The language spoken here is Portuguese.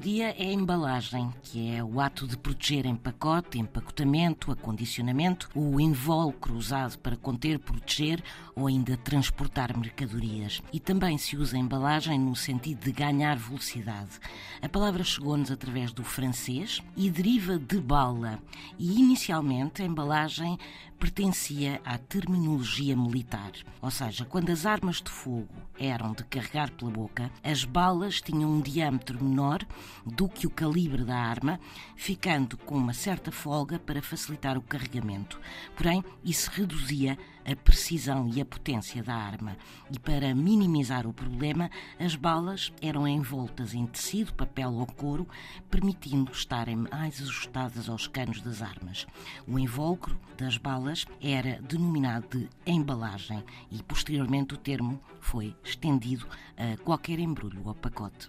dia é embalagem, que é o ato de proteger em pacote, empacotamento, acondicionamento, o invólucro usado para conter, proteger ou ainda transportar mercadorias. E também se usa embalagem no sentido de ganhar velocidade. A palavra chegou-nos através do francês e deriva de bala. E inicialmente a embalagem pertencia à terminologia militar, ou seja, quando as armas de fogo eram de carregar pela boca, as balas tinham um diâmetro do que o calibre da arma, ficando com uma certa folga para facilitar o carregamento. Porém, isso reduzia a precisão e a potência da arma. E para minimizar o problema, as balas eram envoltas em tecido, papel ou couro, permitindo estarem mais ajustadas aos canos das armas. O invólucro das balas era denominado de embalagem e posteriormente o termo foi estendido a qualquer embrulho ou pacote.